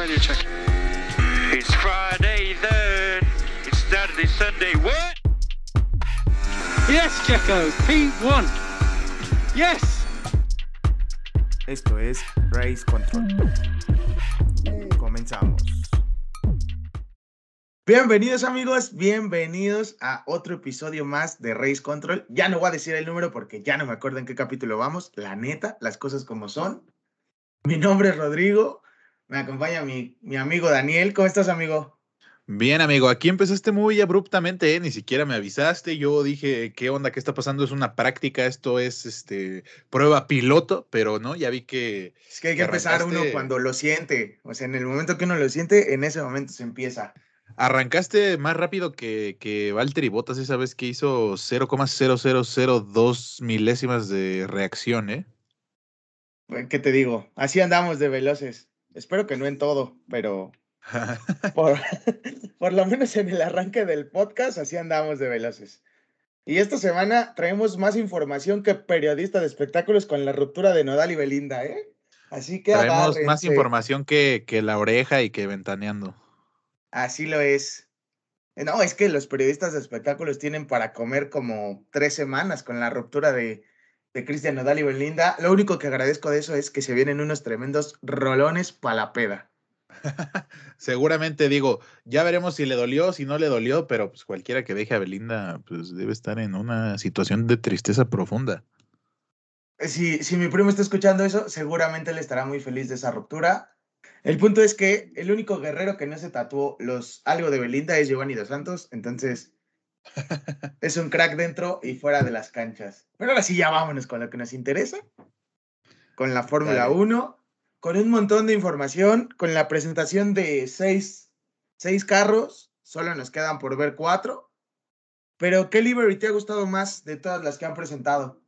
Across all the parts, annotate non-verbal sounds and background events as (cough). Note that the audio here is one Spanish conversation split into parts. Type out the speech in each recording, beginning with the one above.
radio check. It's Friday then. It's Saturday, Sunday. What? Yes, Checo. P1. Yes. Esto es Race Control. Comenzamos. Bienvenidos amigos, bienvenidos a otro episodio más de Race Control. Ya no voy a decir el número porque ya no me acuerdo en qué capítulo vamos. La neta, las cosas como son. Mi nombre es Rodrigo, me acompaña mi, mi amigo Daniel. ¿Cómo estás, amigo? Bien, amigo, aquí empezaste muy abruptamente, ¿eh? ni siquiera me avisaste. Yo dije, ¿qué onda? ¿Qué está pasando? Es una práctica, esto es este prueba piloto, pero no, ya vi que. Es que hay que empezar uno cuando lo siente. O sea, en el momento que uno lo siente, en ese momento se empieza. Arrancaste más rápido que, que Valtteri Bottas esa vez que hizo 0,0002 milésimas de reacción, ¿eh? ¿Qué te digo? Así andamos de veloces. Espero que no en todo, pero (laughs) por, (laughs) por lo menos en el arranque del podcast, así andamos de veloces. Y esta semana traemos más información que periodista de espectáculos con la ruptura de Nodal y Belinda, ¿eh? Así que traemos más información que, que la oreja y que ventaneando. Así lo es. No, es que los periodistas de espectáculos tienen para comer como tres semanas con la ruptura de, de Cristian Nodal y Belinda. Lo único que agradezco de eso es que se vienen unos tremendos rolones para la peda. (laughs) Seguramente digo, ya veremos si le dolió, si no le dolió, pero pues cualquiera que deje a Belinda, pues debe estar en una situación de tristeza profunda. Si, si mi primo está escuchando eso, seguramente le estará muy feliz de esa ruptura. El punto es que el único guerrero que no se tatuó los algo de Belinda es Giovanni Dos Santos, entonces es un crack dentro y fuera de las canchas. Pero ahora sí, ya vámonos con lo que nos interesa, con la Fórmula 1, con un montón de información, con la presentación de seis, seis carros, solo nos quedan por ver cuatro. Pero, ¿qué livery te ha gustado más de todas las que han presentado?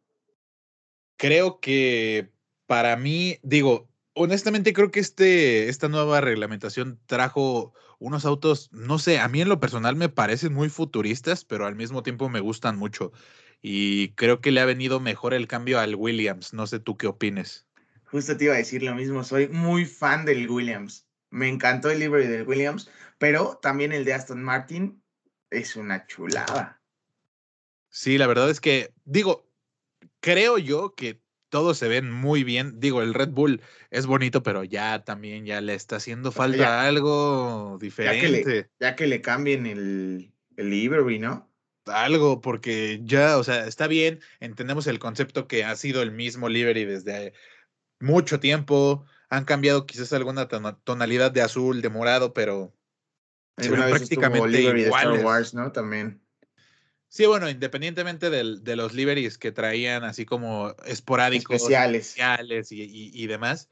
Creo que para mí, digo, honestamente creo que este, esta nueva reglamentación trajo unos autos, no sé, a mí en lo personal me parecen muy futuristas, pero al mismo tiempo me gustan mucho. Y creo que le ha venido mejor el cambio al Williams. No sé tú qué opines. Justo te iba a decir lo mismo, soy muy fan del Williams. Me encantó el livery del Williams, pero también el de Aston Martin es una chulada. Sí, la verdad es que, digo, creo yo que todos se ven muy bien. Digo, el Red Bull es bonito, pero ya también ya le está haciendo falta algo diferente. Ya que le, cambien el, el livery, ¿no? Algo, porque ya, o sea, está bien, entendemos el concepto que ha sido el mismo livery desde mucho tiempo. Han cambiado quizás alguna tonalidad de azul, de morado, pero prácticamente iguales. Wars, ¿no? También. Sí, bueno, independientemente del, de los liveries que traían así como esporádicos, especiales, y, demás,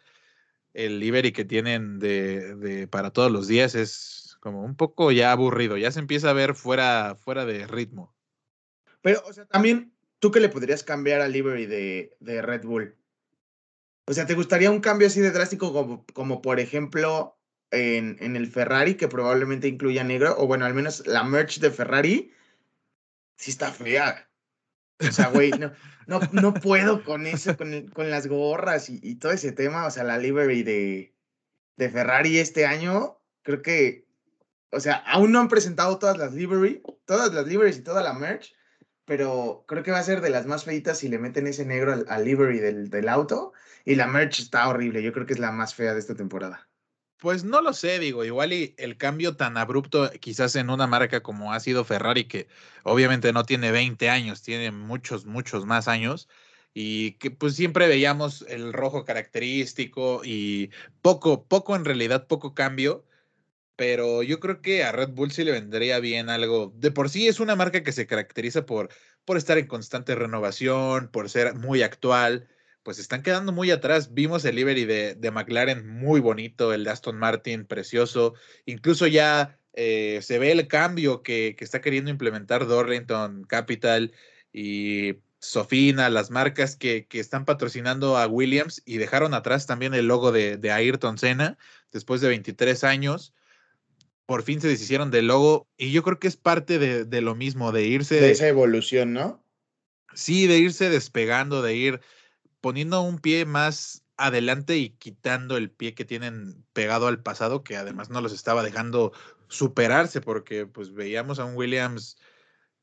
el livery que tienen de, de, para todos los días es como un poco ya aburrido, ya se empieza a ver fuera, fuera de ritmo. Pero, o sea, también, ¿tú qué le podrías cambiar al livery de, de Red Bull? O sea, ¿te gustaría un cambio así de drástico como, como por ejemplo en, en el Ferrari, que probablemente incluya negro, o bueno, al menos la merch de Ferrari? Sí está fea. O sea, güey, no, no, no puedo con eso, con, con las gorras y, todo ese tema. O sea, la livery de, de Ferrari este año, creo que, o sea, aún no han presentado todas las livery, todas las liveries y toda la merch, pero creo que va a ser de las más feitas si le meten ese negro al, al livery del, del auto. Y la merch está horrible, yo creo que es la más fea de esta temporada. Pues no lo sé, digo, igual el cambio tan abrupto quizás en una marca como ha sido Ferrari, que obviamente no tiene 20 años, tiene muchos, muchos más años, y que pues siempre veíamos el rojo característico y poco, poco en realidad, poco cambio, pero yo creo que a Red Bull sí le vendría bien algo. De por sí es una marca que se caracteriza por, por estar en constante renovación, por ser muy actual pues están quedando muy atrás. Vimos el livery de, de McLaren muy bonito, el de Aston Martin precioso. Incluso ya eh, se ve el cambio que, que, está queriendo implementar Dorlington Capital y Sofina, las marcas que, que, están patrocinando a Williams y dejaron atrás también el logo de, de Ayrton Senna después de 23 años. Por fin se deshicieron del logo y yo creo que es parte de, de lo mismo, de irse... De esa evolución, ¿no? Sí, de irse despegando, de ir poniendo un pie más adelante y quitando el pie que tienen pegado al pasado, que además no los estaba dejando superarse, porque pues veíamos a un Williams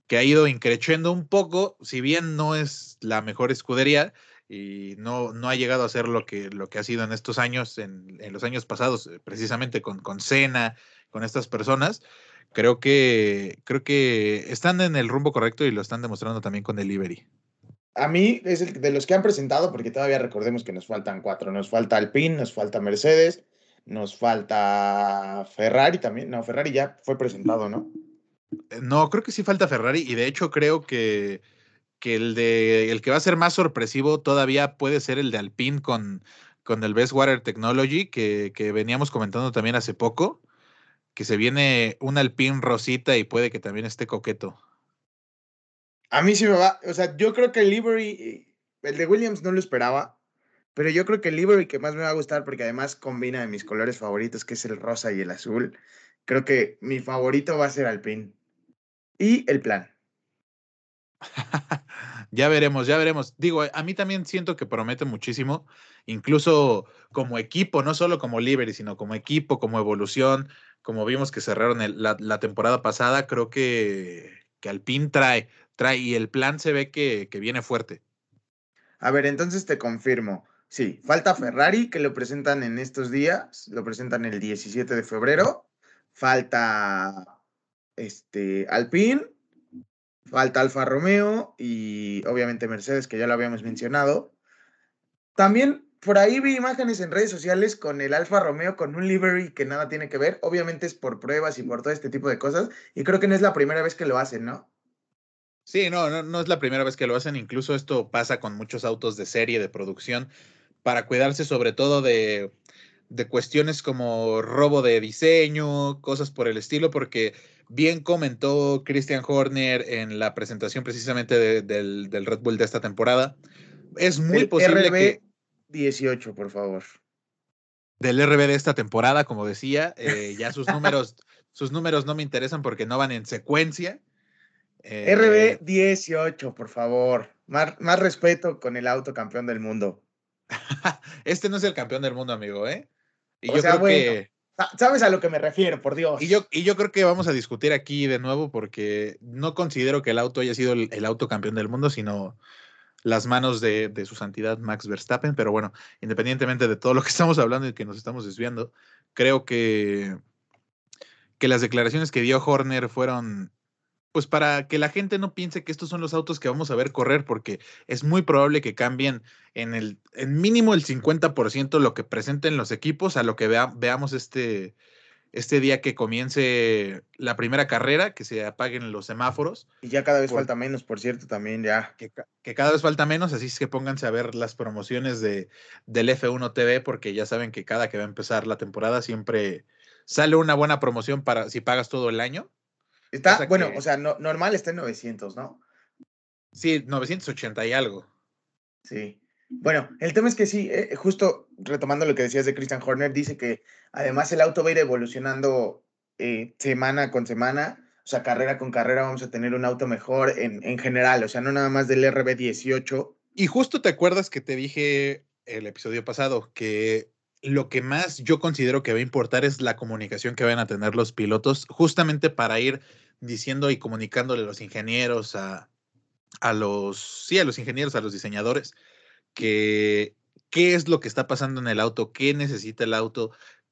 que ha ido increciendo un poco, si bien no es la mejor escudería y no, no ha llegado a ser lo que, lo que ha sido en estos años, en, en los años pasados, eh, precisamente con, con con estas personas, creo que, creo que están en el rumbo correcto y lo están demostrando también con el Liberty. A mí es el de los que han presentado, porque todavía recordemos que nos faltan cuatro. Nos falta Alpine, nos falta Mercedes, nos falta Ferrari también. No, Ferrari ya fue presentado, ¿no? Eh, no, creo que sí falta Ferrari y de hecho creo que, que el, de, el que va a ser más sorpresivo todavía puede ser el de Alpine con, con el Best Water Technology que, que veníamos comentando también hace poco, que se viene un Alpine rosita y puede que también esté coqueto. A mí sí me va, o sea, yo creo que el livery, el de Williams no lo esperaba, pero yo creo que el livery que más me va a gustar, porque además combina de mis colores favoritos, que es el rosa y el azul, creo que mi favorito va a ser Alpine. Y el plan. (laughs) ya veremos, ya veremos. Digo, a mí también siento que promete muchísimo, incluso como equipo, no solo como livery, sino como equipo, como evolución, como vimos que cerraron la, temporada pasada, creo que, que Alpine trae, trae y el plan se ve que, que viene fuerte. A ver, entonces te confirmo. Sí, falta Ferrari, que lo presentan en estos días, lo presentan el 17 de febrero. Falta este, Alpine, falta Alfa Romeo y obviamente Mercedes, que ya lo habíamos mencionado. También por ahí vi imágenes en redes sociales con el Alfa Romeo con un livery que nada tiene que ver. Obviamente es por pruebas y por todo este tipo de cosas. Y creo que no es la primera vez que lo hacen, ¿no? Sí, no, no, no es la primera vez que lo hacen. Incluso esto pasa con muchos autos de serie, de producción, para cuidarse sobre todo de, de cuestiones como robo de diseño, cosas por el estilo, porque bien comentó Christian Horner en la presentación precisamente del, del, Red Bull de esta temporada. Es muy posible que 18, por favor. Del RB de esta temporada, como decía, eh, ya sus números, sus números no me interesan porque no van en secuencia. Eh, RB 18, por favor. Más, más respeto con el auto campeón del mundo. (laughs) este no es el campeón del mundo, amigo, ¿eh? Y yo creo que. Sabes a lo que me refiero, por Dios. Y yo, y yo creo que vamos a discutir aquí de nuevo porque no considero que el auto haya sido el, el auto campeón del mundo, sino las manos de, su santidad Max Verstappen, pero bueno, independientemente de todo lo que (laughs) estamos hablando y que nos estamos desviando, creo que, que las declaraciones que dio Horner fueron pues para que la gente no piense que estos son los autos que vamos a ver correr, porque es muy probable que cambien en el en mínimo el 50% lo que presenten los equipos a lo que veamos este, este día que comience la primera carrera, que se apaguen los semáforos. Y ya cada vez falta menos, por cierto, también ya. Que, cada vez falta menos, así es que pónganse a ver las promociones de, del F1 TV, porque ya saben que cada que va a empezar la temporada siempre sale una buena promoción para si pagas todo el año. Está, bueno, o sea, no, normal está en 900, ¿no? Sí, 980 y algo. Sí. Bueno, el tema es que sí, eh, justo retomando lo que decías de Christian Horner, dice que además el auto va a ir evolucionando eh, semana con semana, o sea, carrera con carrera vamos a tener un auto mejor en, en general, o sea, no nada más del RB18. Y justo te acuerdas que te dije el episodio pasado que lo que más yo considero que va a importar es la comunicación que van a tener los pilotos, justamente para ir diciendo y comunicándole a los ingenieros, a, a los, sí, a los ingenieros, a los diseñadores, que qué es lo que está pasando en el auto, qué necesita el auto,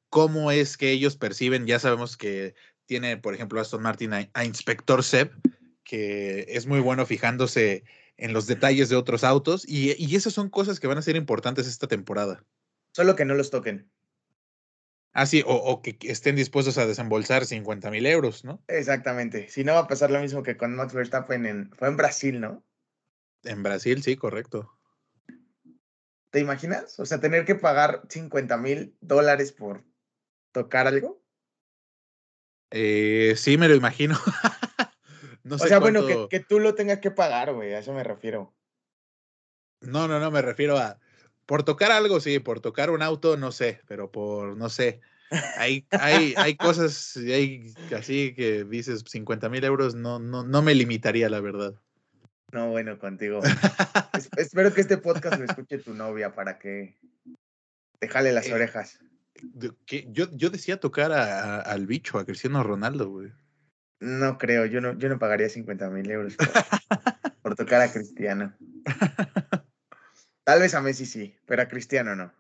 cómo es que ellos perciben. Ya sabemos que tiene, por ejemplo, Aston Martin a, Inspector Seb, que es muy bueno fijándose en los detalles de otros autos y, y esas son cosas que van a ser importantes esta temporada. Solo que no los toquen. Ah, sí, o, que estén dispuestos a desembolsar 50 mil euros, ¿no? Exactamente. Si no va a pasar lo mismo que con Max Verstappen en, fue en Brasil, ¿no? En Brasil, sí, correcto. ¿Te imaginas? O sea, tener que pagar 50 mil dólares por tocar algo. Eh, sí, me lo imagino. (laughs) no o sea, bueno, que, que, tú lo tengas que pagar, güey, a eso me refiero. No, no, no, me refiero a. Por tocar algo, sí, por tocar un auto, no sé, pero por, no sé. Hay, hay, hay (laughs) cosas hay así que dices 50 mil euros, no, no, no me limitaría, la verdad. No, bueno, contigo. (laughs) espero que este podcast lo escuche tu novia para que Déjale las Eh, orejas. Que Yo, yo decía tocar a- a- al bicho, a Cristiano Ronaldo, güey. No creo, yo no, yo no pagaría 50 mil euros por, (laughs) por tocar a Cristiano. Tal vez a Messi sí, pero a Cristiano no.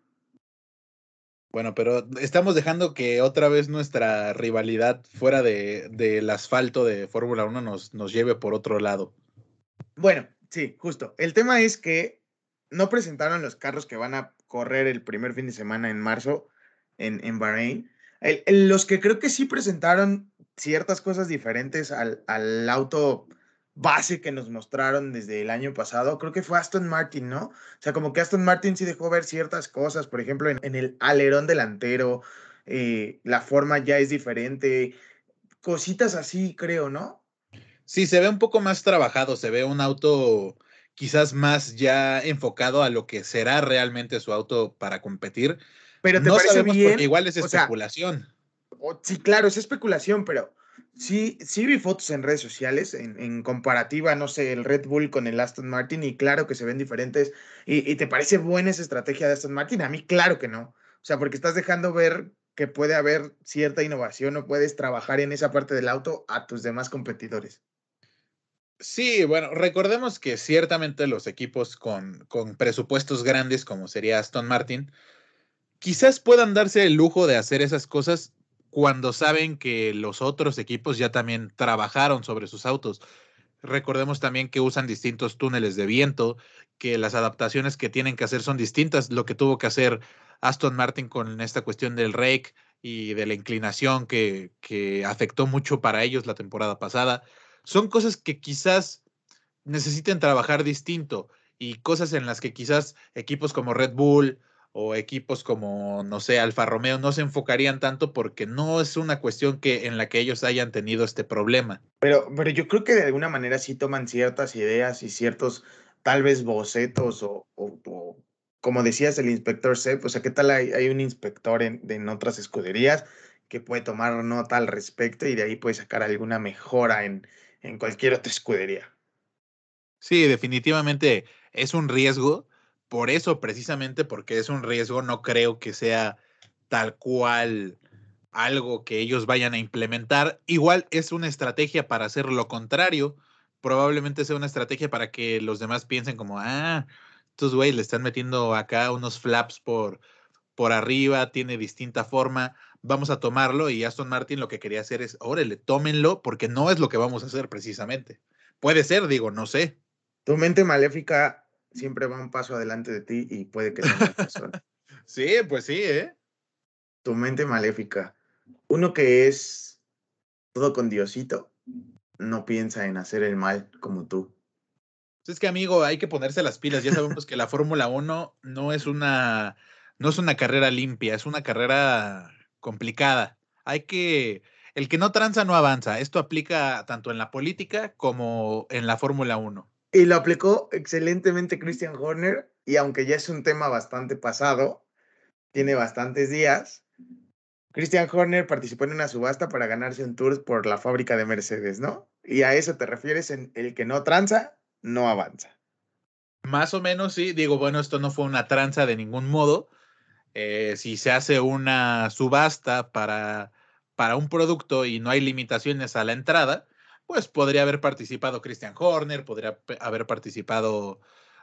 Bueno, pero estamos dejando que otra vez nuestra rivalidad fuera de, del asfalto de Fórmula 1 nos, nos lleve por otro lado. Bueno, sí, justo. El tema es que no presentaron los carros que van a correr el primer fin de semana en marzo en, en Bahrein. El- el- los que creo que sí presentaron ciertas cosas diferentes al, al auto base que nos mostraron desde el año pasado, creo que fue Aston Martin, ¿no? O sea, como que Aston Martin sí dejó ver ciertas cosas, por ejemplo, en, en el alerón delantero, eh, la forma ya es diferente, cositas así, creo, ¿no? Sí, se ve un poco más trabajado, se ve un auto quizás más ya enfocado a lo que será realmente su auto para competir. Pero te no parece sabemos bien. porque igual es O sea, especulación. Sí, claro, es especulación, pero sí, sí vi fotos en redes sociales en, comparativa, no sé, el Red Bull con el Aston Martin y claro que se ven diferentes. Y, y te parece buena esa estrategia de Aston Martin? A mí, claro que no. O sea, porque estás dejando ver que puede haber cierta innovación o puedes trabajar en esa parte del auto a tus demás competidores. Sí, bueno, recordemos que ciertamente los equipos con, con presupuestos grandes, como sería Aston Martin, quizás puedan darse el lujo de hacer esas cosas cuando saben que los otros equipos ya también trabajaron sobre sus autos. Recordemos también que usan distintos túneles de viento, que las adaptaciones que tienen que hacer son distintas. Lo que tuvo que hacer Aston Martin con esta cuestión del rake y de la inclinación que, que afectó mucho para ellos la temporada pasada. Son cosas que quizás necesiten trabajar distinto y cosas en las que quizás equipos como Red Bull o equipos como, no sé, Alfa Romeo no se enfocarían tanto porque no es una cuestión que en la que ellos hayan tenido este problema. Pero, pero yo creo que de alguna manera sí toman ciertas ideas y ciertos, tal vez, bocetos o, o- o, como decías, el inspector Sepp, o sea, ¿qué tal hay, hay un inspector en, en otras escuderías que puede tomar nota al respecto y de ahí puede sacar alguna mejora en, en cualquier otra escudería? Sí, definitivamente es un riesgo. Por eso, precisamente porque es un riesgo, no creo que sea tal cual algo que ellos vayan a implementar. Igual es una estrategia para hacer lo contrario. Probablemente sea una estrategia para que los demás piensen como, ah, estos güeyes le están metiendo acá unos flaps por, por arriba, tiene distinta forma, vamos a tomarlo. Y Aston Martin lo que quería hacer es, órale, tómenlo, porque no es lo que vamos a hacer precisamente. Puede ser, digo, no sé. Tu mente maléfica siempre va un paso adelante de ti y puede que tengas (laughs) razón. Sí, pues sí, ¿eh? Tu mente maléfica. Uno que es todo con Diosito, no piensa en hacer el mal como tú. Es que, amigo, hay que ponerse las pilas. Ya sabemos que la Fórmula 1 no es una, no es una carrera limpia, es una carrera complicada. Hay que, el que no tranza no avanza. Esto aplica tanto en la política como en la Fórmula 1. Y lo aplicó excelentemente Christian Horner, y aunque ya es un tema bastante pasado, tiene bastantes días. Christian Horner participó en una subasta para ganarse un tour por la fábrica de Mercedes, ¿no? Y a eso te refieres en el que no tranza, no avanza. Más o menos, sí. Digo, bueno, esto no fue una tranza de ningún modo. Eh, si se hace una subasta para, para un producto y no hay limitaciones a la entrada, pues podría haber participado Christian Horner, podría haber participado,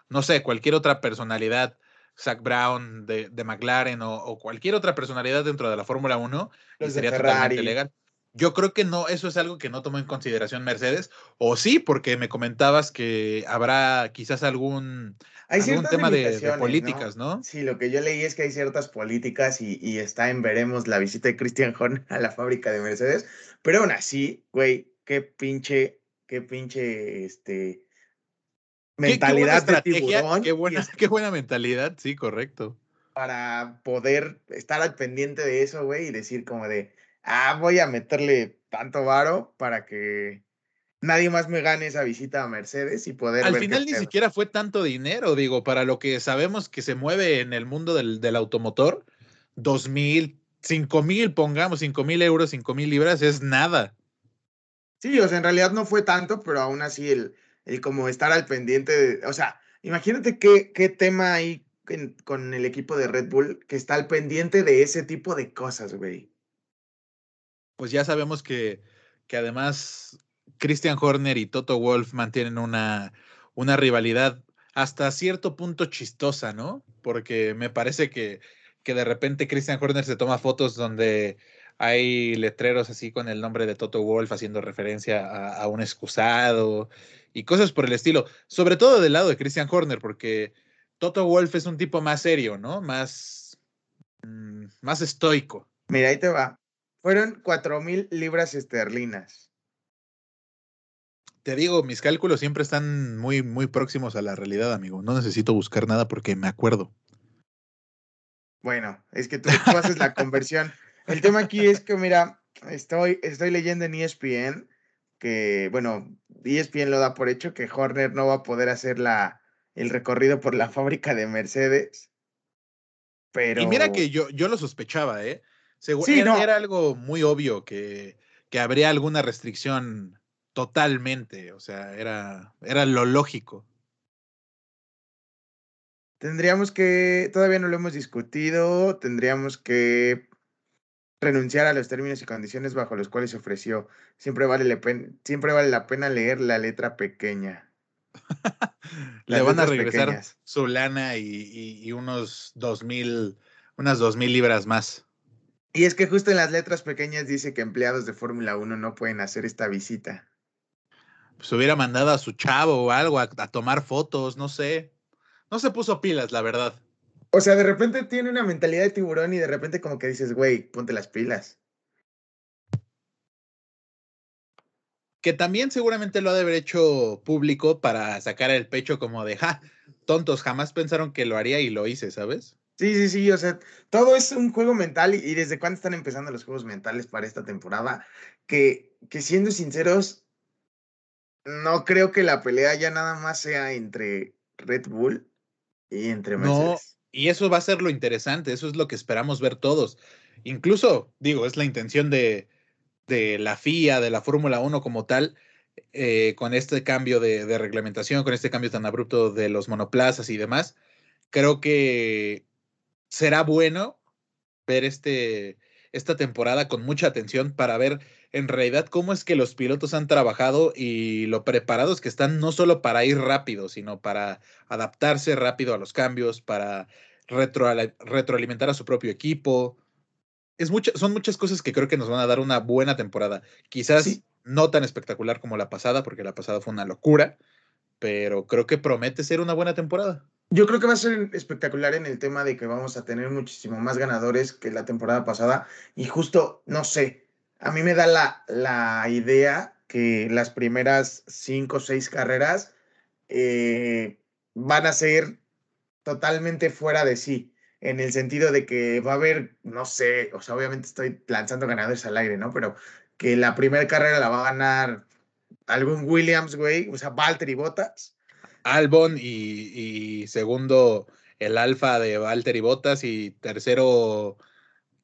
no sé, cualquier otra personalidad, Zach Brown de, de McLaren o, o cualquier otra personalidad dentro de la Fórmula 1 y Los sería totalmente legal. Yo creo que no, eso es algo que no tomó en consideración Mercedes, o sí, porque me comentabas que habrá quizás algún, Hay algún tema de, de políticas, ¿no? Sí, lo que yo leí es que hay ciertas políticas y, y está en veremos la visita de Christian Horner a la fábrica de Mercedes, pero aún así, güey, qué pinche, qué pinche, este, Qué- qué buena mentalidad de tiburón qué buena, (laughs) qué buena mentalidad, sí, correcto. para poder estar al pendiente de eso, güey, y decir como de, ah, voy a meterle tanto varo para que nadie más me gane esa visita a Mercedes y poder Al ver qué final ni pedo". siquiera fue tanto dinero, digo, para lo que sabemos que se mueve en el mundo del, del automotor, dos mil, cinco mil, pongamos, cinco mil euros, cinco mil libras, es nada. Sí, o sea, en realidad no fue tanto, pero aún así el, el como estar al pendiente de, o sea, imagínate qué, qué tema hay con el equipo de Red Bull que está al pendiente de ese tipo de cosas, güey. Pues ya sabemos que, que además Christian Horner y Toto Wolf mantienen una, una rivalidad hasta cierto punto chistosa, ¿no? Porque me parece que, que de repente Christian Horner se toma fotos donde hay letreros así con el nombre de Toto Wolf haciendo referencia a, un excusado y cosas por el estilo. Sobre todo del lado de Christian Horner, porque Toto Wolf es un tipo más serio, ¿no? Más, mm, más estoico. Mira, ahí te va. Fueron cuatro mil libras esterlinas. Te digo, mis cálculos siempre están muy, muy próximos a la realidad, amigo. No necesito buscar nada porque me acuerdo. Bueno, es que tú, haces la conversión. (laughs) El tema aquí es que, mira, estoy, estoy leyendo en ESPN que, bueno, ESPN lo da por hecho que Horner no va a poder hacer la, el recorrido por la fábrica de Mercedes. Pero... Y mira que yo, yo lo sospechaba, ¿eh? sí, era, era, algo muy obvio que, que habría alguna restricción totalmente, o sea, era, era lo lógico. Tendríamos que, todavía no lo hemos discutido, tendríamos que renunciar a los términos y condiciones bajo los cuales se ofreció. Siempre vale, la pena, siempre vale la pena leer la letra pequeña. (laughs) Le van a regresar su lana y, y, y, unos dos mil, unas dos mil libras más. Y es que justo en las letras pequeñas dice que empleados de Fórmula 1 no pueden hacer esta visita se hubiera mandado a su chavo o algo a, tomar fotos, no sé. No se puso pilas, la verdad. O sea, de repente tiene una mentalidad de tiburón y de repente como que dices, güey, ponte las pilas. Que también seguramente lo ha de haber hecho público para sacar el pecho como de, ja, tontos, jamás pensaron que lo haría y lo hice, ¿sabes? Sí, sí, sí, o sea, todo es un juego mental y, desde cuándo están empezando los juegos mentales para esta temporada, que, que siendo sinceros, no creo que la pelea ya nada más sea entre Red Bull y entre Mercedes. No, y eso va a ser lo interesante, eso es lo que esperamos ver todos. Incluso, digo, es la intención de, de la FIA, de la Fórmula 1 como tal, eh, con este cambio de, de, reglamentación, con este cambio tan abrupto de los monoplazas y demás. Creo que será bueno ver este, esta temporada con mucha atención para ver en realidad cómo es que los pilotos han trabajado y lo preparados que están no solo para ir rápido, sino para adaptarse rápido a los cambios, para retroalimentar a su propio equipo. Es son muchas cosas que creo que nos van a dar una buena temporada. Quizás no tan espectacular como la pasada, porque la pasada fue una locura, pero creo que promete ser una buena temporada. Yo creo que va a ser espectacular en el tema de que vamos a tener muchísimo más ganadores que la temporada pasada. Y justo, no sé, a mí me da la, la idea que las primeras cinco o seis carreras eh, van a ser totalmente fuera de sí, en el sentido de que va a haber, no sé, o sea, obviamente estoy lanzando ganadores al aire, ¿no? Pero que la primera carrera la va a ganar algún Williams, güey, o sea, Valtteri Bottas. Albon y, y segundo el alfa de Valtteri Bottas y tercero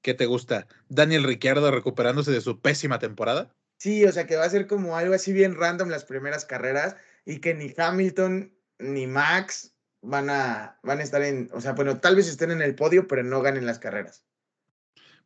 ¿qué te gusta? Daniel Ricciardo recuperándose de su pésima temporada. Sí, o sea que va a ser como algo así bien random las primeras carreras y que ni Hamilton ni Max van a, van a estar en, o sea, bueno, tal vez estén en el podio, pero no ganen las carreras.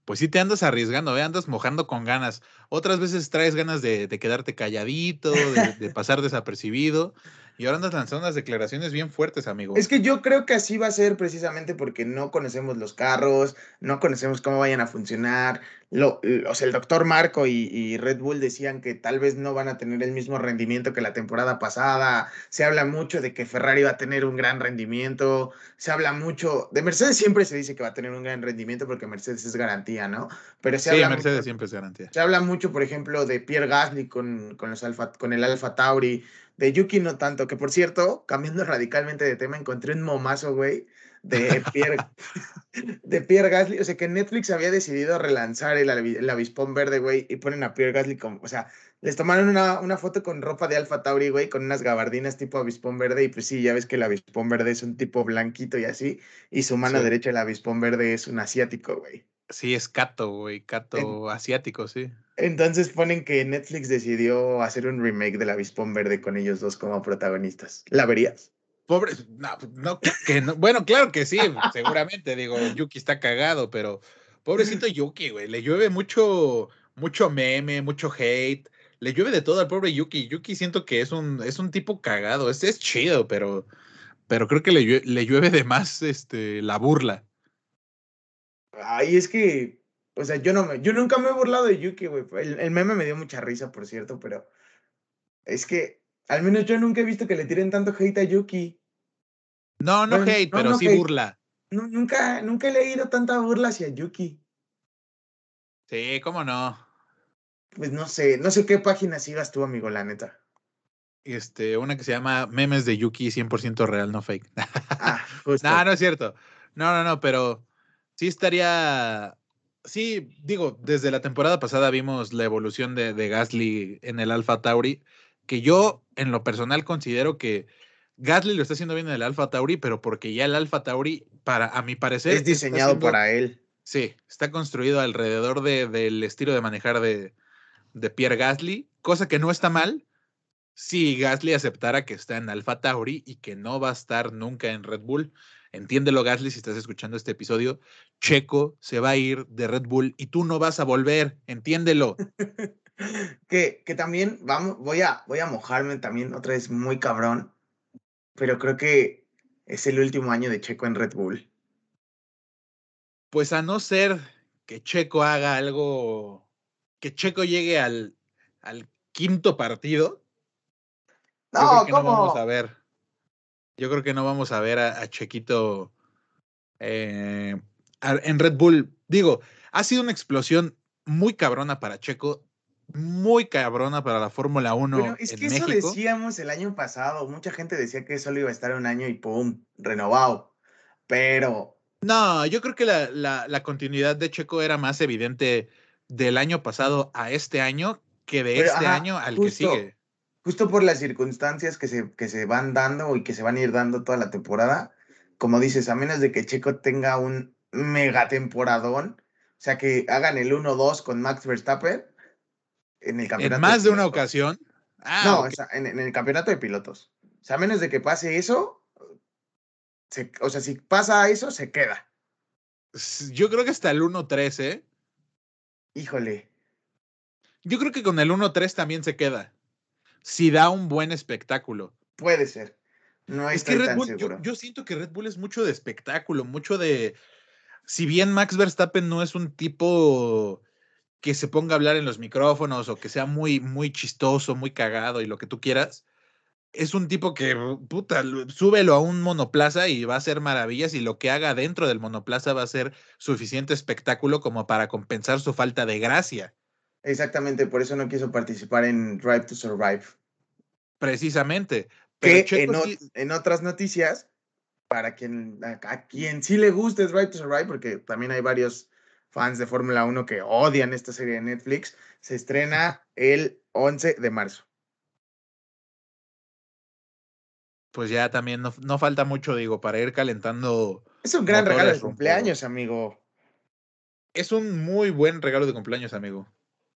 Pues sí te andas arriesgando, ¿eh? andas mojando con ganas. Otras veces traes ganas de, quedarte calladito, de, de pasar desapercibido. Y ahora andas lanzando unas declaraciones bien fuertes, amigo. Es que yo creo que así va a ser precisamente porque no conocemos los carros, no conocemos cómo vayan a funcionar. Lo, o sea, el doctor Marco y, Red Bull decían que tal vez no van a tener el mismo rendimiento que la temporada pasada. Se habla mucho de que Ferrari va a tener un gran rendimiento. Se habla mucho. De Mercedes siempre se dice que va a tener un gran rendimiento porque Mercedes es garantía, ¿no? Pero se sí, Mercedes siempre es garantía. Se habla mucho, por ejemplo, de Pierre Gasly con, con, los Alfa, con el Alfa Tauri de Yuki no tanto, que por cierto, cambiando radicalmente de tema, encontré un momazo, güey, de Pierre, (laughs) de Pierre Gasly. O sea, que Netflix había decidido relanzar el, el avispón verde, güey, y ponen a Pierre Gasly como, o sea, les tomaron una, una foto con ropa de Alfa Tauri, güey, con unas gabardinas tipo avispón verde, y pues sí, ya ves que el avispón verde es un tipo blanquito y así, y su mano derecha, el avispón verde, es un asiático, güey. Sí, es Cato, güey, Cato asiático, sí. Entonces ponen que Netflix decidió hacer un remake del Avispón Verde con ellos dos como protagonistas. ¿La verías? Pobre, no, no, que no, bueno, claro que sí, seguramente, digo, Yuki está cagado, pero pobrecito Yuki, güey, le llueve mucho, mucho meme, mucho hate, le llueve de todo al pobre Yuki. Yuki siento que es un, es un tipo cagado, este es chido, pero, pero creo que le le llueve de más este, la burla. Ay, es que, o sea, yo no me, yo nunca me he burlado de Yuki, güey. El, el meme me dio mucha risa, por cierto, pero es que al menos yo nunca he visto que le tiren tanto hate a Yuki. No, no hate, no, pero no sí hate. burla. Nu- nunca, nunca he leído tanta burla hacia Yuki. Sí, cómo no. Pues no sé, no sé qué página sigas tú, amigo, la neta. Este, una que se llama Memes de Yuki 100% real, no fake. Ah, (laughs) justo. No, no es cierto. No, no, no, pero sí estaría. Sí, digo, desde la temporada pasada vimos la evolución de, de Gasly en el Alpha Tauri, que yo en lo personal considero que Gasly lo está haciendo bien en el Alpha Tauri, pero porque ya el Alpha Tauri, para, a mi parecer, es diseñado para él. Sí, está construido alrededor de, del estilo de manejar de, de Pierre Gasly, cosa que no está mal si Gasly aceptara que está en Alpha Tauri y que no va a estar nunca en Red Bull. Entiéndelo, Gasly, si estás escuchando este episodio. Checo se va a ir de Red Bull y tú no vas a volver. Entiéndelo. (laughs) Que, que también, vamos, voy a, voy a mojarme también otra vez muy cabrón, pero creo que es el último año de Checo en Red Bull. Pues a no ser que Checo haga algo, que Checo llegue al, al quinto partido, Yo No, creo que no vamos a ver. Yo creo que no vamos a ver a, a Chequito eh, en Red Bull. Digo, ha sido una explosión muy cabrona para Checo, muy cabrona para la Fórmula 1 Bueno, es en que eso México. decíamos el año pasado. Mucha gente decía que solo iba a estar un año y pum, renovado. Pero No, yo creo que la, la- la continuidad de Checo era más evidente del año pasado a este año que de Pero, este ajá, año al justo. que sigue. justo por las circunstancias que se, que se van dando y que se van a ir dando toda la temporada, como dices, a menos de que Checo tenga un mega temporadón, o sea, que hagan el 1-2 con Max Verstappen en el campeonato. En más de una ocasión. Ah, no, ok. o sea, en, en el campeonato de pilotos. O sea, a menos de que pase eso, se- o sea, si pasa eso, se queda. Yo creo que hasta el 1-3, ¿eh? Híjole. Yo creo que con el 1-3 también se queda. Si da un buen espectáculo. Puede ser. No Es que Red tan Bull, yo siento que Red Bull es mucho de espectáculo, mucho de. Si bien Max Verstappen no es un tipo que se ponga a hablar en los micrófonos o que sea muy, muy chistoso, muy cagado y lo que tú quieras, es un tipo que, puta, lo- súbelo a un monoplaza y va a hacer maravillas y lo que haga dentro del monoplaza va a ser suficiente espectáculo como para compensar su falta de gracia. Exactamente, por eso no quiso participar en Drive to Survive. Precisamente. Pero Que en, o- sí- en otras noticias, para quien, a, a quien sí le guste Drive to Survive, porque también hay varios fans de Fórmula 1 que odian esta serie de Netflix, se estrena el 11 de marzo. pues ya también no, no falta mucho, digo, para ir calentando. Es un gran regalo de cumpleaños, amigo. Es un muy buen regalo de cumpleaños, amigo.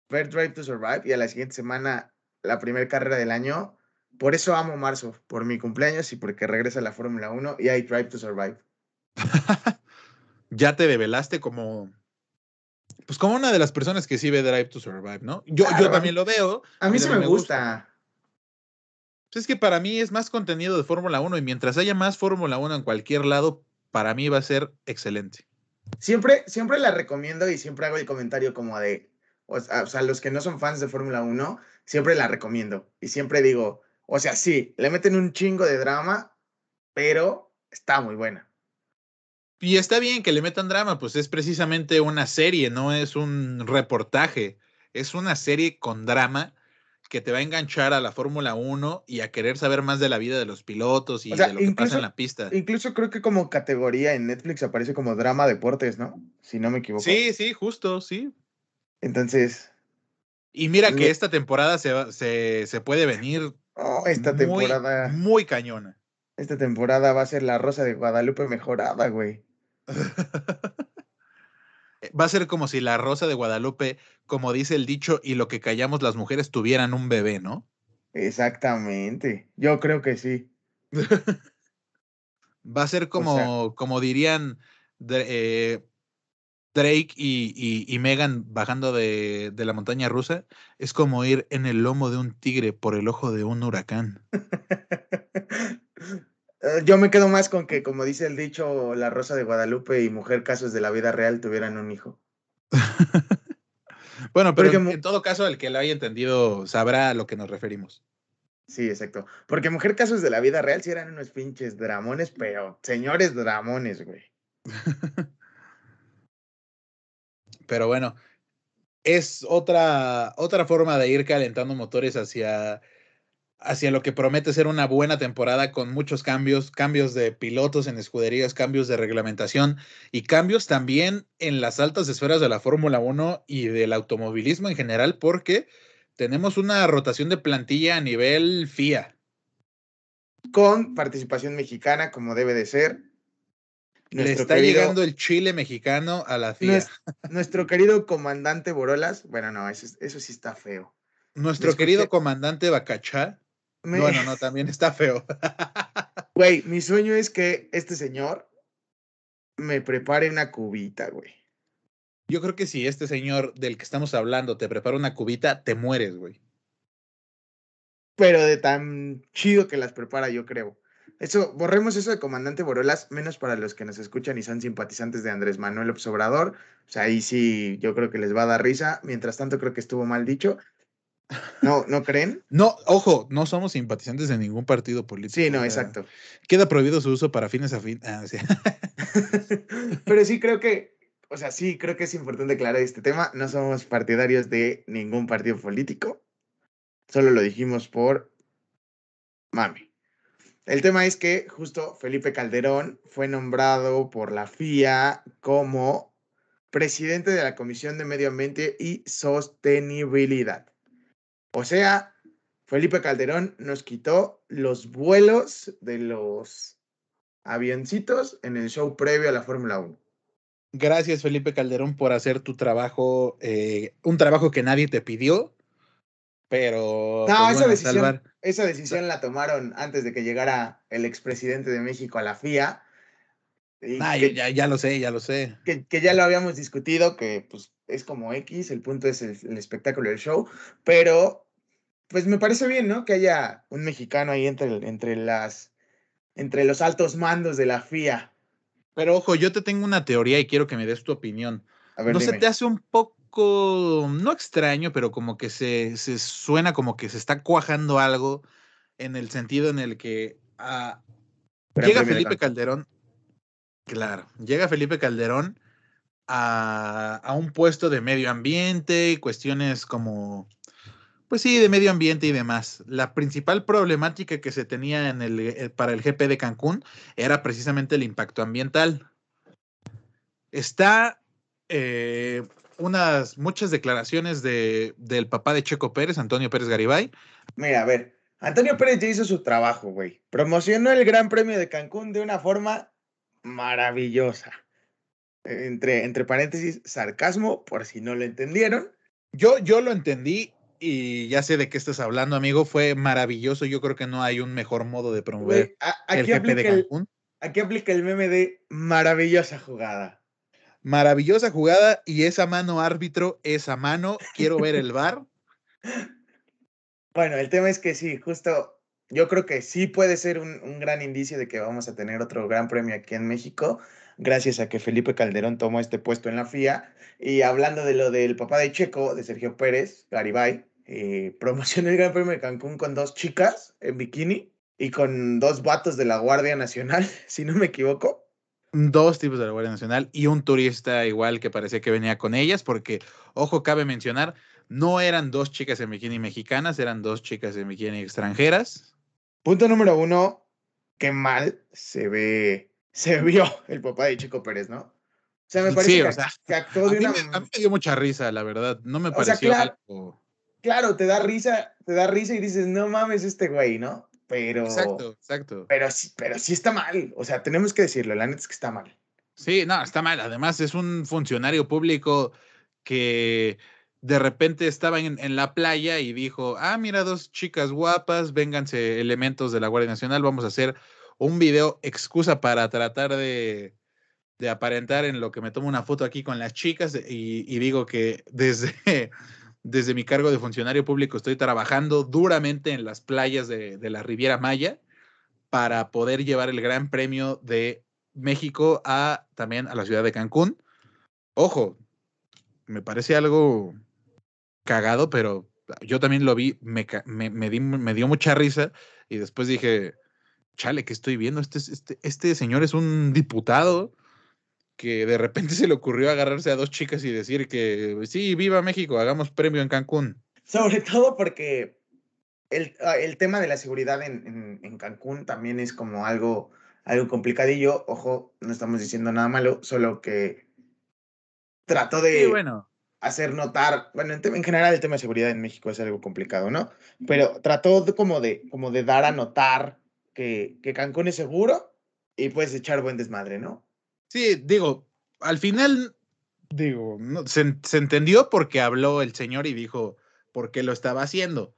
Ver Drive to Survive y a la siguiente semana la primera carrera del año. Por eso amo marzo, por mi cumpleaños y porque regresa la Fórmula 1 y hay Drive to Survive. (laughs) ya te develaste como. Pues como una de las personas que sí ve Drive to Survive, ¿no? Yo, Claro, yo también lo veo. A mí sí me gusta. Pues es que para mí es más contenido de Fórmula 1 y mientras haya más Fórmula 1 en cualquier lado, para mí va a ser excelente. Siempre, siempre la recomiendo y siempre hago el comentario como de, o sea, o sea, los que no son fans de Fórmula 1, siempre la recomiendo. Y siempre digo, o sea, sí, le meten un chingo de drama, pero está muy buena. Y está bien que le metan drama, pues es precisamente una serie, no es un reportaje. Es una serie con drama que te va a enganchar a la Fórmula 1 y a querer saber más de la vida de los pilotos y O sea, de lo que pasa en la pista. Incluso creo que como categoría en Netflix aparece como drama deportes, ¿no? Si no me equivoco. Sí, sí, justo, sí. Entonces, Y mira que esta temporada se, se, se puede venir oh, esta muy, temporada, muy cañona. esta temporada va a ser la Rosa de Guadalupe mejorada, güey. Va a ser como si la Rosa de Guadalupe, como dice el dicho, y lo que callamos las mujeres tuvieran un bebé, ¿no? Exactamente. Yo creo que sí. (laughs) Va a ser como, como dirían eh, Drake y, y, Megan bajando de, de, la montaña rusa. Es como ir en el lomo de un tigre por el ojo de un huracán. (laughs) Eh, yo me quedo más con que, como dice el dicho, la Rosa de Guadalupe y Mujer Casos de la Vida Real tuvieran un hijo. (laughs) bueno, pero en, todo caso, el que lo haya entendido sabrá a lo que nos referimos. Sí, exacto. Porque Mujer Casos de la Vida Real sí eran unos pinches dramones, pero señores dramones, güey. (laughs) pero bueno, es otra, otra forma de ir calentando motores hacia hacia lo que promete ser una buena temporada con muchos cambios, cambios de pilotos en escuderías, cambios de reglamentación y cambios también en las altas esferas de la Fórmula 1 y del automovilismo en general, porque tenemos una rotación de plantilla a nivel FIA. Con participación mexicana, como debe de ser. Le está llegando el Chile mexicano a la FIA. Nuestro, querido comandante Borolas, bueno, no, eso, eso sí está feo. Nuestro querido comandante Bacachá bueno, no, también está feo. (laughs) Güey, mi sueño es que este señor me prepare una cubita, güey. Yo creo que si este señor del que estamos hablando te prepara una cubita, te mueres, güey. Pero de tan chido que las prepara, yo creo. Eso, borremos eso de comandante Borolas, menos para los que nos escuchan y son simpatizantes de Andrés Manuel Obrador. O sea, ahí sí yo creo que les va a dar risa. Mientras tanto, creo que estuvo mal dicho. ¿No, ¿No creen? No, ojo, no somos simpatizantes de ningún partido político. Sí, no, exacto. Queda prohibido su uso para fines afines. Ah, (laughs) Pero sí creo que, o sea, sí creo que es importante aclarar este tema. No somos partidarios de ningún partido político. Solo lo dijimos por mami. El tema es que justo Felipe Calderón fue nombrado por la FIA como presidente de la Comisión de Medio Ambiente y Sostenibilidad. O sea, Felipe Calderón nos quitó los vuelos de los avioncitos en el show previo a la Fórmula 1. Gracias, Felipe Calderón, por hacer tu trabajo, eh, un trabajo que nadie te pidió, pero... No, pues, esa, decisión, esa decisión la tomaron antes de que llegara el expresidente de México a la FIA. Ah, ya, ya, lo sé, ya lo sé. Que, que, ya lo habíamos discutido, que pues es como X, el punto es el, el espectáculo del show, pero pues me parece bien, ¿no? Que haya un mexicano ahí entre, entre las, entre los altos mandos de la FIA. Pero ojo, yo te tengo una teoría y quiero que me des tu opinión. A ver, ¿No se te hace un poco, no extraño, pero como que se, se, suena como que se está cuajando algo en el sentido en el que ah, llega Felipe Calderón, claro, llega Felipe Calderón a, a, un puesto de medio ambiente y cuestiones como pues sí, de medio ambiente y demás. La principal problemática que se tenía en el, eh, para el GP de Cancún era precisamente el impacto ambiental. Está eh, unas muchas declaraciones de, del papá de Checo Pérez, Antonio Pérez Garibay. Mira, a ver, Antonio Pérez ya hizo su trabajo, güey. Promocionó el Gran Premio de Cancún de una forma maravillosa. Entre, entre paréntesis, sarcasmo, por si no lo entendieron. Yo, yo lo entendí y ya sé de qué estás hablando, amigo. Fue maravilloso. Yo creo que no hay un mejor modo de promover el GP de Cancún. aquí aplica el meme de maravillosa jugada. Maravillosa jugada y esa mano árbitro, esa mano, quiero ver el bar. (laughs) Bueno, el tema es que sí, justo yo creo que sí puede ser un, un, gran indicio de que vamos a tener otro gran premio aquí en México, gracias a que Felipe Calderón tomó este puesto en la FIA. Y hablando de lo del papá de Checo, de Sergio Pérez, Garibay, eh, (laughs) promocionó el Gran Premio de Cancún con dos chicas en bikini y con dos vatos de la Guardia Nacional, (laughs) si no me equivoco. Dos tipos de la Guardia Nacional y un turista igual que parecía que venía con ellas, porque, ojo, cabe mencionar, no eran dos chicas en bikini mexicanas, eran dos chicas en bikini extranjeras. Punto número uno, qué mal se ve, se vio (laughs) el papá de Chico Pérez, ¿no? O sea, me parece que, actuó de una... me, a mí me dio mucha risa, la verdad. No me pareció algo claro, te da risa, te da risa y dices, no mames este güey, ¿no? Pero. Exacto, exacto. Pero, pero sí está mal. O sea, tenemos que decirlo, la neta es que está mal. Sí, no, está mal. Además, es un funcionario público que de repente estaba en, en, la playa y dijo, ah, mira, dos chicas guapas, vénganse elementos de la Guardia Nacional, vamos a hacer un video excusa para tratar de, de aparentar en lo que me tomo una foto aquí con las chicas y, y digo que desde, desde mi cargo de funcionario público estoy trabajando duramente en las playas de, la Riviera Maya para poder llevar el Gran Premio de México a también a la ciudad de Cancún. Ojo, me parece algo cagado, pero yo también lo vi, me, di, me dio mucha risa y después dije, chale, ¿qué estoy viendo? Este, este, este señor es un diputado que de repente se le ocurrió agarrarse a dos chicas y decir que sí, viva México, hagamos premio en Cancún. Sobre todo porque el, ah, el tema de la seguridad en, en, en, Cancún también es como algo, algo complicadillo. Ojo, no estamos diciendo nada malo, solo que trató de Sí, bueno, hacer notar, bueno, en, en general el tema de seguridad en México es algo complicado, ¿no? Pero trató de, como, de, como de dar a notar que, que Cancún es seguro y puedes echar buen desmadre, ¿no? Sí, digo, al final, digo, no, se, entendió porque habló el señor y dijo por qué lo estaba haciendo.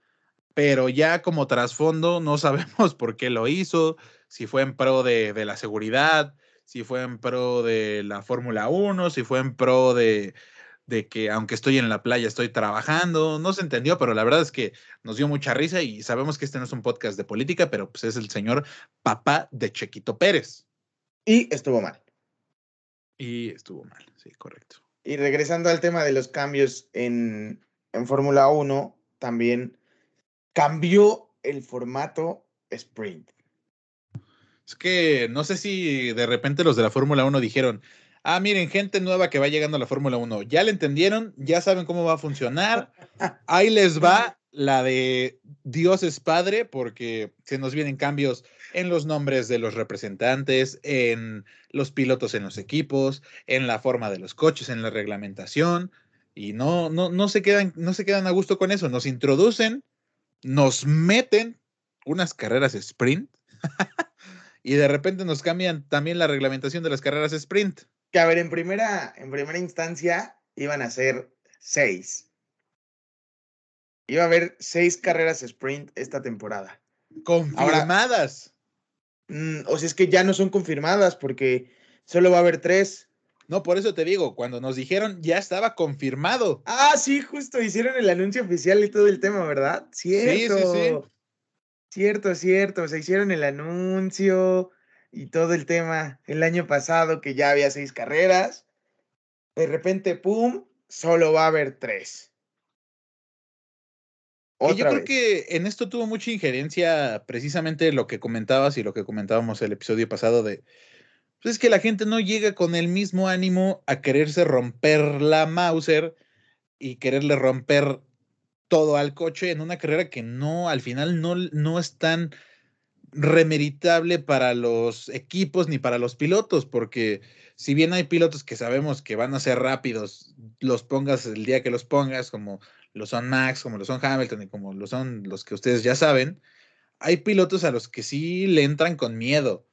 Pero ya como trasfondo no (laughs) sabemos por qué lo hizo, si fue en pro de, de la seguridad, si fue en pro de la Fórmula 1, si fue en pro de, de que aunque estoy en la playa estoy trabajando, no se entendió, pero la verdad es que nos dio mucha risa y sabemos que este no es un podcast de política, pero pues es el señor papá de Chequito Pérez. Y estuvo mal. Y estuvo mal, sí, correcto. Y regresando al tema de los cambios en, en Fórmula 1, también cambió el formato sprint. Es que no sé si de repente los de la Fórmula 1 dijeron, ah, miren, gente nueva que va llegando a la Fórmula 1, ya le entendieron, ya saben cómo va a funcionar, (laughs) ahí les va la de Dios es Padre, porque se nos vienen cambios en los nombres de los representantes, en los pilotos en los equipos, en la forma de los coches, en la reglamentación, y no, no, no, se, quedan, no se quedan a gusto con eso, nos introducen, nos meten unas carreras sprint. (laughs) y de repente nos cambian también la reglamentación de las carreras sprint. Que a ver, en primera, en primera instancia iban a ser seis. Iba a haber seis carreras sprint esta temporada. Confirmadas. Ahora, mm, o sea, es que ya no son confirmadas porque solo va a haber tres. No, por eso te digo, cuando nos dijeron ya estaba confirmado. Ah, sí, justo hicieron el anuncio oficial y todo el tema, ¿verdad? Cierto. Sí, sí, sí. Cierto, cierto. Se hicieron el anuncio y todo el tema el año pasado que ya había seis carreras. De repente, ¡pum! Solo va a haber tres. Y yo creo que en esto tuvo mucha injerencia precisamente lo que comentabas y lo que comentábamos el episodio pasado de, pues es que la gente no llega con el mismo ánimo a quererse romper la Mauser y quererle romper todo al coche en una carrera que no, al final no, no es tan remeritable para los equipos ni para los pilotos, porque si bien hay pilotos que sabemos que van a ser rápidos, los pongas el día que los pongas, como lo son Max, como lo son Hamilton y como lo son los que ustedes ya saben, hay pilotos a los que sí le entran con miedo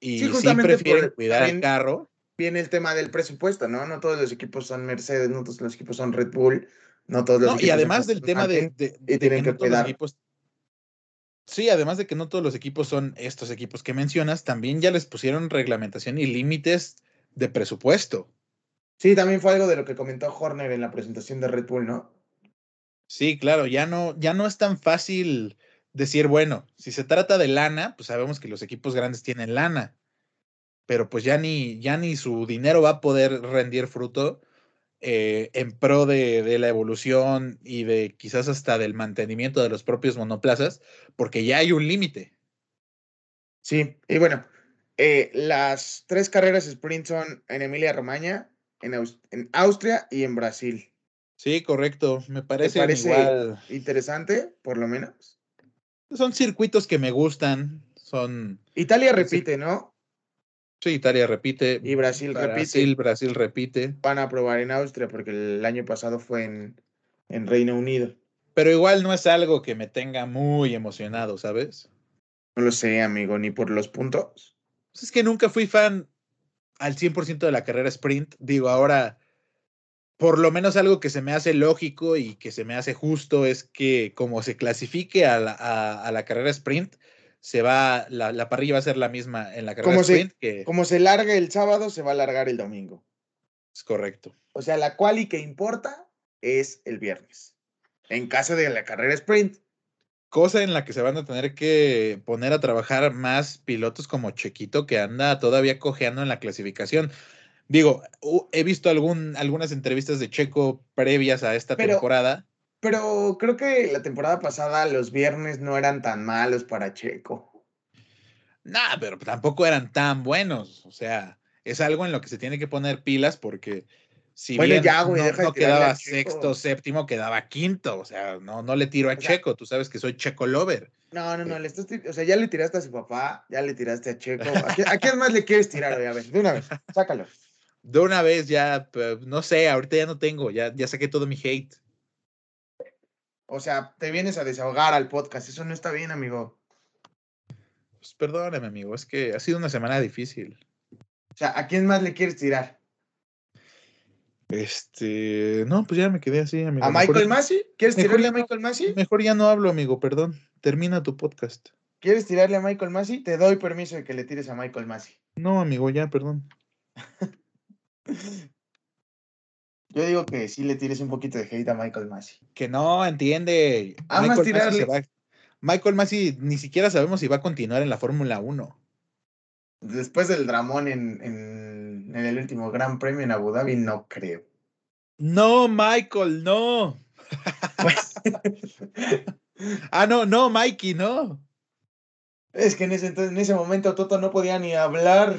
y sí, sí prefieren por, cuidar el carro. Viene el tema del presupuesto, ¿no? No todos los equipos son Mercedes, no todos los equipos son Red Bull, no todos los no, y además del tema de, de, de que, que no todos los equipos Sí, además de que no todos los equipos son estos equipos que mencionas, también ya les pusieron reglamentación y límites de presupuesto. Sí, también fue algo de lo que comentó Horner en la presentación de Red Bull, ¿no? Sí, claro, ya no, ya no es tan fácil decir, bueno, si se trata de lana, pues sabemos que los equipos grandes tienen lana, pero pues ya ni, ya ni su dinero va a poder rendir fruto eh, en pro de, de, la evolución y de quizás hasta del mantenimiento de los propios monoplazas, porque ya hay un límite. Sí, y bueno, eh, las tres carreras sprint son en Emilia Romagna, en, Aust en, Austria y en Brasil. Sí, correcto. Me parece, parece igual. interesante, por lo menos. Son circuitos que me gustan. Son. Italia repite, ¿no? Sí, Italia repite. Y Brasil, Brasil repite. Brasil, Brasil repite. Van a probar en Austria porque el año pasado fue en, en Reino Unido. Pero igual no es algo que me tenga muy emocionado, ¿sabes? No lo sé, amigo, ni por los puntos. Pues es que nunca fui fan al 100% de la carrera sprint. Digo, ahora, por lo menos algo que se me hace lógico y que se me hace justo es que como se clasifique a la, a, a la carrera sprint, se va, la, parrilla va a ser la misma en la carrera como sprint. Se, que... Como se larga el sábado, se va a alargar el domingo. Es correcto. O sea, la quali que importa es el viernes. En caso de la carrera sprint. Cosa en la que se van a tener que poner a trabajar más pilotos como Chequito, que anda todavía cojeando en la clasificación. Digo, he visto algún, algunas entrevistas de Checo previas a esta temporada. Pero creo que la temporada pasada los viernes no eran tan malos para Checo. Nah, pero tampoco eran tan buenos. O sea, es algo en lo que se tiene que poner pilas porque si bien no, quedaba sexto, séptimo, quedaba quinto. O sea, no, no le tiro a Checo. Tú sabes que soy Checo Lover. No, no, no. Le estás, o sea, ya le tiraste a su papá, ya le tiraste a Checo. ¿A, quién más le quieres tirar? A ver, de una vez, (laughs) sácalo. De una vez ya, no sé, ahorita ya no tengo, ya, ya saqué todo mi hate. O sea, te vienes a desahogar al podcast. Eso no está bien, amigo. Pues perdóname, amigo. Es que ha sido una semana difícil. O sea, ¿a quién más le quieres tirar? Este, no, pues ya me quedé así, amigo. ¿A Michael Massey? ¿Quieres tirarle a Michael Massey? Mejor ya no hablo, amigo, perdón. Termina tu podcast. ¿Quieres tirarle a Michael Massey? Te doy permiso de que le tires a Michael Massey. No, amigo, ya, perdón. (laughs) Yo digo que sí le tires un poquito de hate a Michael Massey. Que no, entiende. Michael tirarle. Massey, Michael Massey ni siquiera sabemos si va a continuar en la Fórmula 1. Después del dramón en en el último Gran Premio en Abu Dhabi, no creo. No, Michael, no. Pues (laughs) ah, no, no, Mikey, no. Es que en ese, en ese momento Toto no podía ni hablar.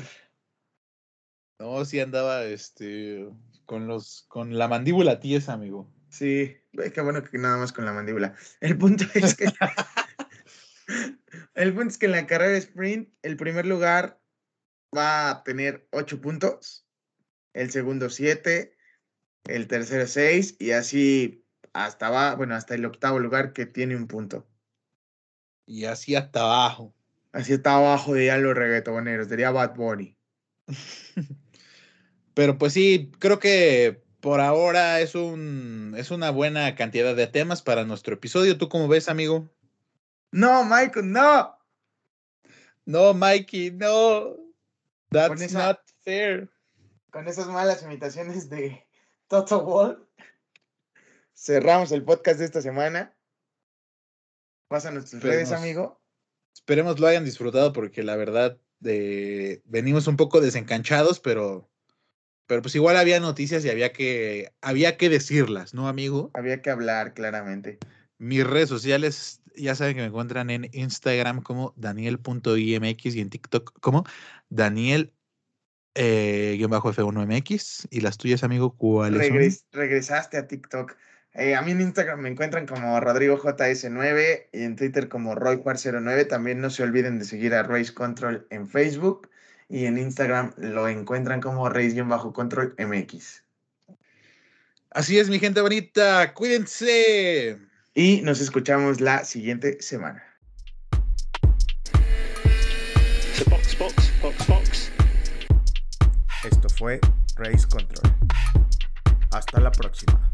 No, sí andaba este con los con la mandíbula tiesa, amigo. Sí, qué bueno que nada más con la mandíbula. El punto es que (laughs) el punto es que en la carrera sprint el primer lugar va a tener ocho puntos, el segundo siete, el tercero seis y así hasta va, bueno, hasta el octavo lugar que tiene un punto. Y así hasta abajo. Así hasta abajo de ya los reggaetoneros, diría Bad Bunny. (laughs) Pero pues sí, creo que por ahora es un es una buena cantidad de temas para nuestro episodio. ¿Tú cómo ves, amigo? No, Michael, no. No, Mikey, no. That's not fair. Con esas malas imitaciones de Toto Wolf, cerramos el podcast de esta semana. Pásanos tus redes, amigo. Esperemos lo hayan disfrutado porque la verdad de, venimos un poco desencanchados, pero, pero pues igual había noticias y había que, había que decirlas, ¿no, amigo? Había que hablar, claramente. Mis redes sociales ya saben que me encuentran en Instagram como daniel.imx y en TikTok como Daniel eh, bajo F1MX. ¿Y las tuyas, amigo, cuáles Regresaste a TikTok. Eh, a mí en Instagram me encuentran como RodrigoJS9 y en Twitter como RoyJuar09. También no se olviden de seguir a Race Control en Facebook y en Instagram lo encuentran como Race-Control MX. Así es, mi gente bonita. Cuídense. Y nos escuchamos la siguiente semana. Esto fue Race Control. Hasta la próxima.